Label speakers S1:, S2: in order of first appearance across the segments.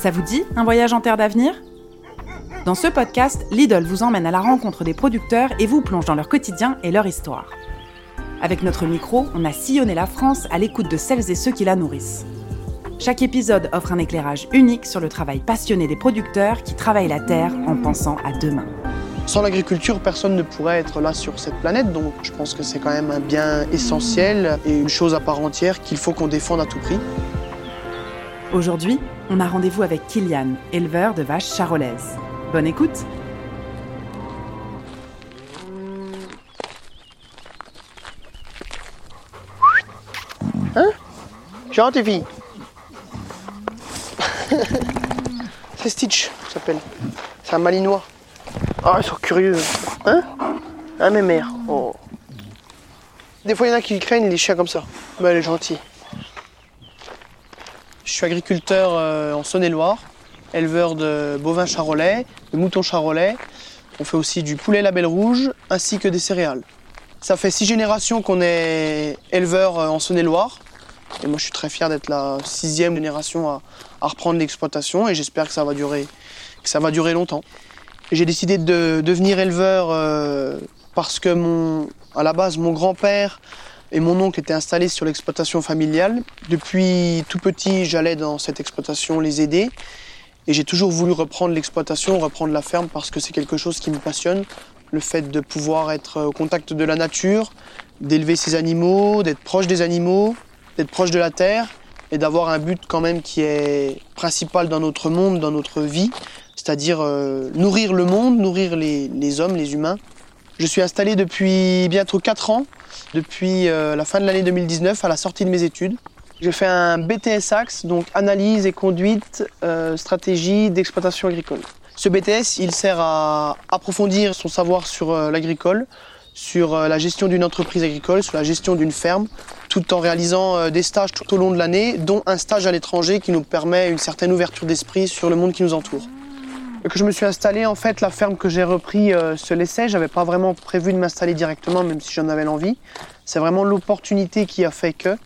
S1: Ça vous dit un voyage en terre d'avenir? Dans ce podcast, Lidl vous emmène à la rencontre des producteurs et vous plonge dans leur quotidien et leur histoire. Avec notre micro, on a sillonné la France à l'écoute de celles et ceux qui la nourrissent. Chaque épisode offre un éclairage unique sur le travail passionné des producteurs qui travaillent la terre en pensant à demain.
S2: Sans l'agriculture, personne ne pourrait être là sur cette planète, donc je pense que c'est quand même un bien essentiel et une chose à part entière qu'il faut qu'on défende à tout prix.
S1: Aujourd'hui, on a rendez-vous avec Kylian, éleveur de vaches charolaises. Bonne écoute
S2: Hein? Tes filles C'est Stitch, ça s'appelle. C'est un malinois. Ah, ils sont curieux. Hein? Hein, mes mères Oh. Des fois, il y en a qui craignent les chiens comme ça. Mais elle est gentille. Je suis agriculteur euh, en Saône-et-Loire, éleveur de bovins charolais, de moutons charolais. On fait aussi du poulet label rouge ainsi que des céréales. Ça fait six générations qu'on est éleveur euh, en Saône-et-Loire. Et moi, je suis très fier d'être la sixième génération à, reprendre l'exploitation et j'espère que ça va durer, que ça va durer longtemps. J'ai décidé de devenir éleveur euh, parce que mon, à la base, mon grand-père et mon oncle étaient installés sur l'exploitation familiale. Depuis tout petit, j'allais dans cette exploitation les aider. Et j'ai toujours voulu reprendre l'exploitation, reprendre la ferme parce que c'est quelque chose qui me passionne. Le fait de pouvoir être au contact de la nature, d'élever ses animaux, d'être proche des animaux, d'être proche de la terre et d'avoir un but quand même qui est principal dans notre monde, dans notre vie, c'est-à-dire euh, nourrir le monde, nourrir les, les, hommes, les humains. Je suis installé depuis bientôt 4 ans, depuis euh, la fin de l'année 2019, à la sortie de mes études. J'ai fait un BTS Axe, donc analyse et conduite, euh, stratégie d'exploitation agricole. Ce BTS, il sert à approfondir son savoir sur l'agricole, sur la gestion d'une entreprise agricole, sur la gestion d'une ferme, tout en réalisant des stages tout au long de l'année, dont un stage à l'étranger qui nous permet une certaine ouverture d'esprit sur le monde qui nous entoure. Que je me suis installé, en fait, la ferme que j'ai repris euh, se laissait. J'avais pas vraiment prévu de m'installer directement, même si j'en avais l'envie. C'est vraiment l'opportunité qui a fait que.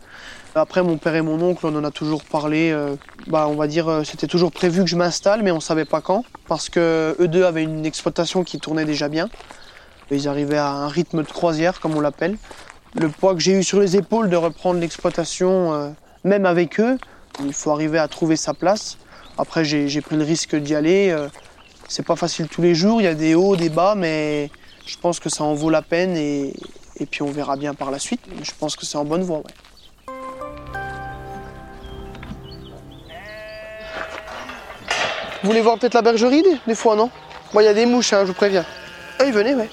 S2: Après, mon père et mon oncle, on en a toujours parlé. Euh, bah, on va dire, euh, c'était toujours prévu que je m'installe, mais on savait pas quand, parce que eux deux avaient une exploitation qui tournait déjà bien. Ils arrivaient à un rythme de croisière, comme on l'appelle. Le poids que j'ai eu sur les épaules de reprendre l'exploitation, même avec eux, il faut arriver à trouver sa place. Après, j'ai pris le risque d'y aller. C'est pas facile tous les jours, il y a des hauts, des bas, mais je pense que ça en vaut la peine et, puis on verra bien par la suite. Je pense que c'est en bonne voie. Vous voulez voir peut-être la bergerie des fois, non? Moi, il y a des mouches, hein, je vous préviens. Ah, venez, ouais.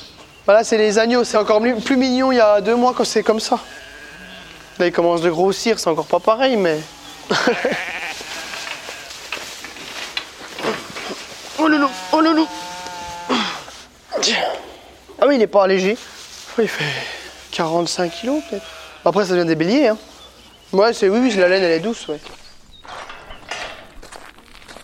S2: Voilà, c'est les agneaux, c'est encore plus mignon il y a deux mois quand c'est comme ça. Là, ils commencent de grossir, c'est encore pas pareil, mais. Oh loulou, oh loulou. Ah oui, il n'est pas allégé. Il fait 45 kilos peut-être. Après, ça vient des béliers. Hein. Ouais, c'est oui, oui, la laine, elle est douce, ouais.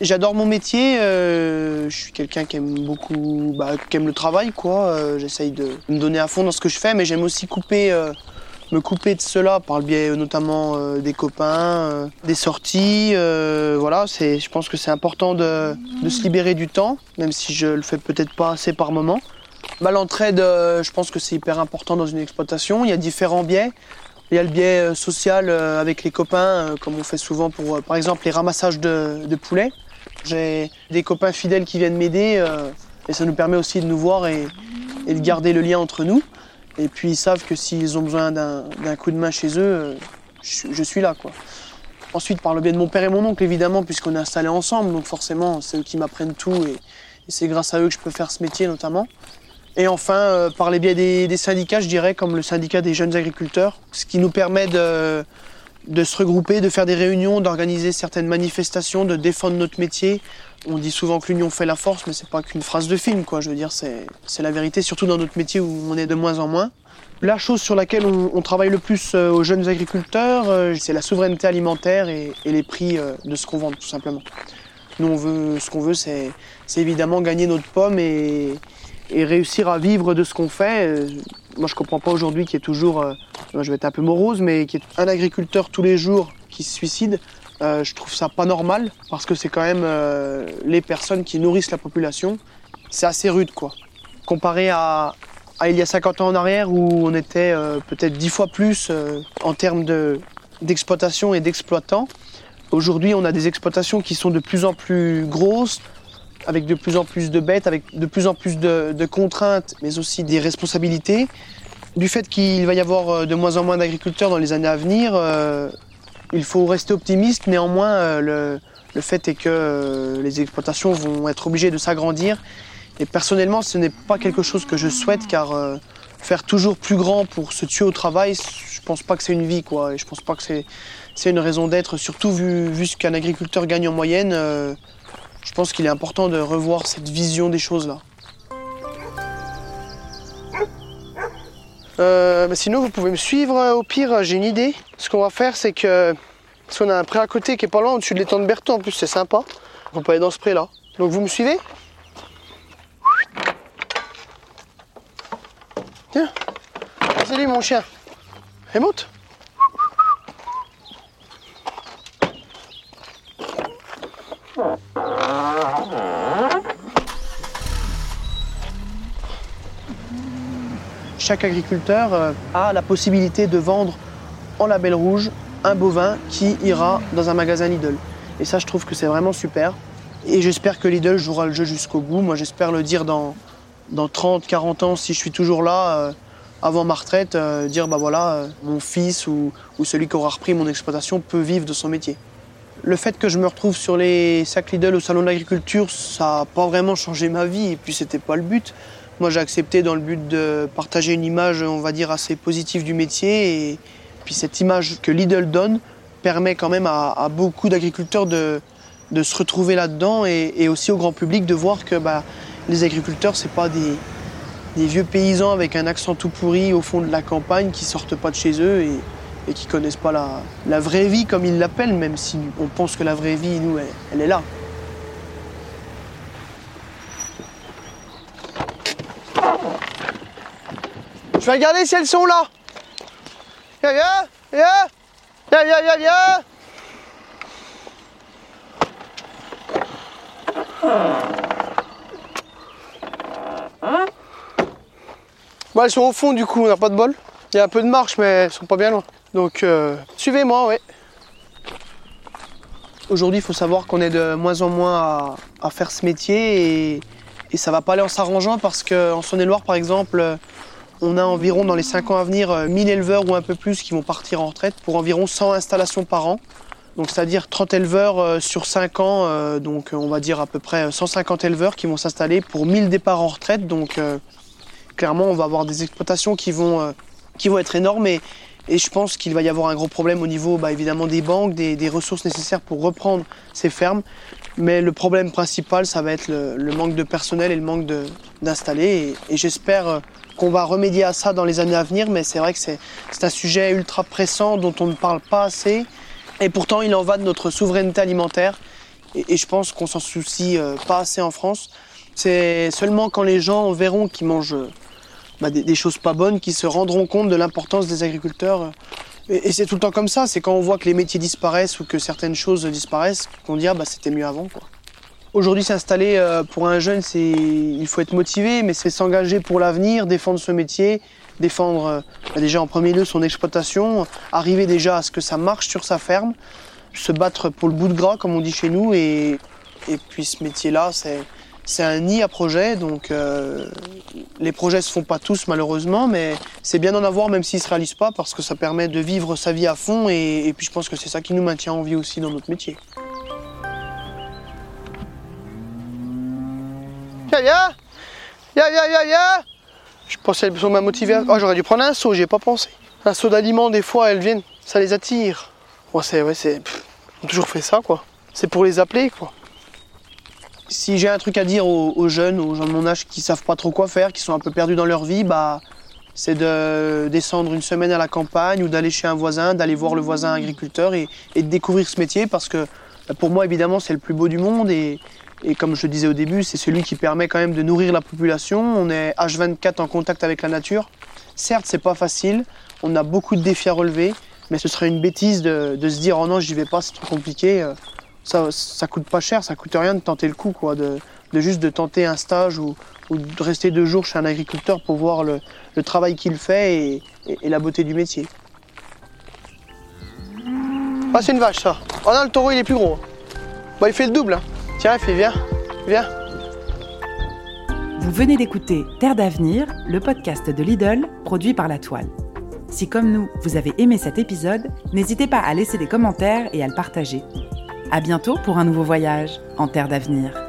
S2: J'adore mon métier. Euh, je suis quelqu'un qui aime beaucoup, bah, qui aime le travail, quoi. Euh, J'essaye de me donner à fond dans ce que je fais, mais j'aime aussi couper. Euh, me couper de cela par le biais notamment euh, des copains, euh, des sorties. Euh, voilà, c'est, je pense que c'est important de, de, se libérer du temps, même si je le fais peut-être pas assez par moment. Bah, l'entraide, je pense que c'est hyper important dans une exploitation. Il y a différents biais. Il y a le biais social avec les copains, comme on fait souvent pour, par exemple, les ramassages de, poulets. J'ai des copains fidèles qui viennent m'aider et ça nous permet aussi de nous voir et de garder le lien entre nous. Et puis ils savent que s'ils ont besoin d'un coup de main chez eux, euh, je, suis là. Quoi. Ensuite, par le biais de mon père et mon oncle, évidemment, puisqu'on est installés ensemble, donc forcément, c'est eux qui m'apprennent tout et, c'est grâce à eux que je peux faire ce métier notamment. Et enfin, euh, par les biais des, syndicats, je dirais, comme le syndicat des jeunes agriculteurs, ce qui nous permet de, de se regrouper, de faire des réunions, d'organiser certaines manifestations, de défendre notre métier. On dit souvent que l'union fait la force, mais c'est pas qu'une phrase de film, quoi. Je veux dire, c'est la vérité, surtout dans notre métier où on est de moins en moins. La chose sur laquelle on, on travaille le plus euh, aux jeunes agriculteurs, euh, c'est la souveraineté alimentaire et, et les prix euh, de ce qu'on vend, tout simplement. Nous, on veut, ce qu'on veut, c'est évidemment gagner notre pomme et, et réussir à vivre de ce qu'on fait. Moi, je comprends pas aujourd'hui qu'il y ait toujours, je vais être un peu morose, mais qu'il y ait un agriculteur tous les jours qui se suicide Euh, je trouve ça pas normal parce que c'est quand même euh, les personnes qui nourrissent la population. C'est assez rude quoi. Comparé à, il y a 50 ans en arrière où on était euh, peut-être 10 fois plus en termes d'exploitation et d'exploitants. Aujourd'hui, on a des exploitations qui sont de plus en plus grosses, avec de plus en plus de bêtes, avec de plus en plus de, contraintes, mais aussi des responsabilités. Du fait qu'il va y avoir de moins en moins d'agriculteurs dans les années à venir, il faut rester optimiste, néanmoins, euh, le, fait est que euh, les exploitations vont être obligées de s'agrandir. Et personnellement, ce n'est pas quelque chose que je souhaite, car euh, faire toujours plus grand pour se tuer au travail, je pense pas que c'est une vie, quoi. Et je pense pas que c'est une raison d'être, surtout vu ce qu'un agriculteur gagne en moyenne. Je pense qu'il est important de revoir cette vision des choses-là. Euh, sinon, vous pouvez me suivre. Euh, au pire, j'ai une idée. Ce qu'on va faire, c'est que. Parce qu'on a un pré à côté qui est pas loin, au-dessus de l'étang de Berthaud, en plus, c'est sympa. On peut aller dans ce pré-là. Donc, vous me suivez? Tiens. Salut, mon chien. Et monte. Chaque agriculteur euh, a la possibilité de vendre en label rouge un bovin qui ira dans un magasin Lidl. Et ça, je trouve que c'est vraiment super. Et j'espère que Lidl jouera le jeu jusqu'au bout. Moi, j'espère le dire dans, dans 30, 40 ans, si je suis toujours là, euh, avant ma retraite, euh, dire bah voilà, mon fils ou, celui qui aura repris mon exploitation peut vivre de son métier. Le fait que je me retrouve sur les sacs Lidl au salon de l'agriculture, ça n'a pas vraiment changé ma vie et puis c'était pas le but. Moi, j'ai accepté dans le but de partager une image, on va dire, assez positive du métier. Et puis cette image que Lidl donne permet quand même à, beaucoup d'agriculteurs de, se retrouver là-dedans et, aussi au grand public de voir que bah, les agriculteurs, c'est pas des, vieux paysans avec un accent tout pourri au fond de la campagne qui sortent pas de chez eux et, et qui connaissent pas la, vraie vie comme ils l'appellent, même si on pense que la vraie vie, nous, elle est là. Je vais regarder si elles sont là. Viens, viens, viens. Viens, viens, viens. Bon, elles sont au fond du coup, on n'a pas de bol. Il y a un peu de marche, mais elles sont pas bien loin. Donc, euh, suivez-moi, oui. Aujourd'hui, il faut savoir qu'on est de moins en moins à, faire ce métier et, et ça va pas aller en s'arrangeant parce qu'en Saône-et-Loire, par exemple, on a environ dans les 5 ans à venir 1000 euh, éleveurs ou un peu plus qui vont partir en retraite pour environ 100 installations par an. Donc c'est-à-dire 30 éleveurs euh, sur 5 ans, euh, donc on va dire à peu près 150 éleveurs qui vont s'installer pour 1000 départs en retraite. Donc clairement on va avoir des exploitations qui vont, qui vont être énormes et, je pense qu'il va y avoir un gros problème au niveau bah, évidemment des banques, des, ressources nécessaires pour reprendre ces fermes. Mais le problème principal, ça va être le, manque de personnel et le manque d'installer. Et, et j'espère qu'on va remédier à ça dans les années à venir, mais c'est vrai que c'est un sujet ultra pressant dont on ne parle pas assez. Et pourtant, il en va de notre souveraineté alimentaire. Et, je pense qu'on s'en soucie euh, pas assez en France. C'est seulement quand les gens verront qu'ils mangent bah, des, choses pas bonnes qu'ils se rendront compte de l'importance des agriculteurs. Et, c'est tout le temps comme ça. C'est quand on voit que les métiers disparaissent ou que certaines choses disparaissent qu'on dit ah bah c'était mieux avant quoi. Aujourd'hui, s'installer euh, pour un jeune, il faut être motivé, mais c'est s'engager pour l'avenir, défendre ce métier, défendre euh, bah, déjà en premier lieu son exploitation, arriver déjà à ce que ça marche sur sa ferme, se battre pour le bout de gras, comme on dit chez nous, et, puis ce métier-là, c'est un nid à projet, donc euh, les projets se font pas tous malheureusement, mais c'est bien d'en avoir même s'ils se réalisent pas parce que ça permet de vivre sa vie à fond et puis je pense que c'est ça qui nous maintient en vie aussi dans notre métier. Viens, viens Viens, viens, Je pensais qu'elles m'a motivé. Oh, j'aurais dû prendre un seau, j'y ai pas pensé. Un seau d'aliments, des fois, elles viennent, ça les attire. Ouais, c'est. Ouais, c'est. Toujours fait ça, quoi. C'est pour les appeler, quoi. Si j'ai un truc à dire aux, jeunes, aux gens de mon âge qui savent pas trop quoi faire, qui sont un peu perdus dans leur vie, bah c'est de descendre une semaine à la campagne ou d'aller chez un voisin, d'aller voir le voisin agriculteur et, de découvrir ce métier parce que pour moi évidemment c'est le plus beau du monde et, et comme je le disais au début, c'est celui qui permet quand même de nourrir la population. On est H24 en contact avec la nature. Certes, c'est pas facile. On a beaucoup de défis à relever. Mais ce serait une bêtise de, se dire oh non j'y vais pas, c'est trop compliqué. Euh, ça, ça coûte pas cher, ça coûte rien de tenter le coup, quoi, de, juste de tenter un stage ou, de rester deux jours chez un agriculteur pour voir le, travail qu'il fait et, la beauté du métier. Ah c'est une vache ça. Oh non le taureau il est plus gros. Bah il fait le double. Hein. Tiens il viens, viens.
S1: Vous venez d'écouter Terre d'avenir, le podcast de Lidl produit par La Toile. Si comme nous, vous avez aimé cet épisode, n'hésitez pas à laisser des commentaires et à le partager. À bientôt pour un nouveau voyage en Terre d'avenir.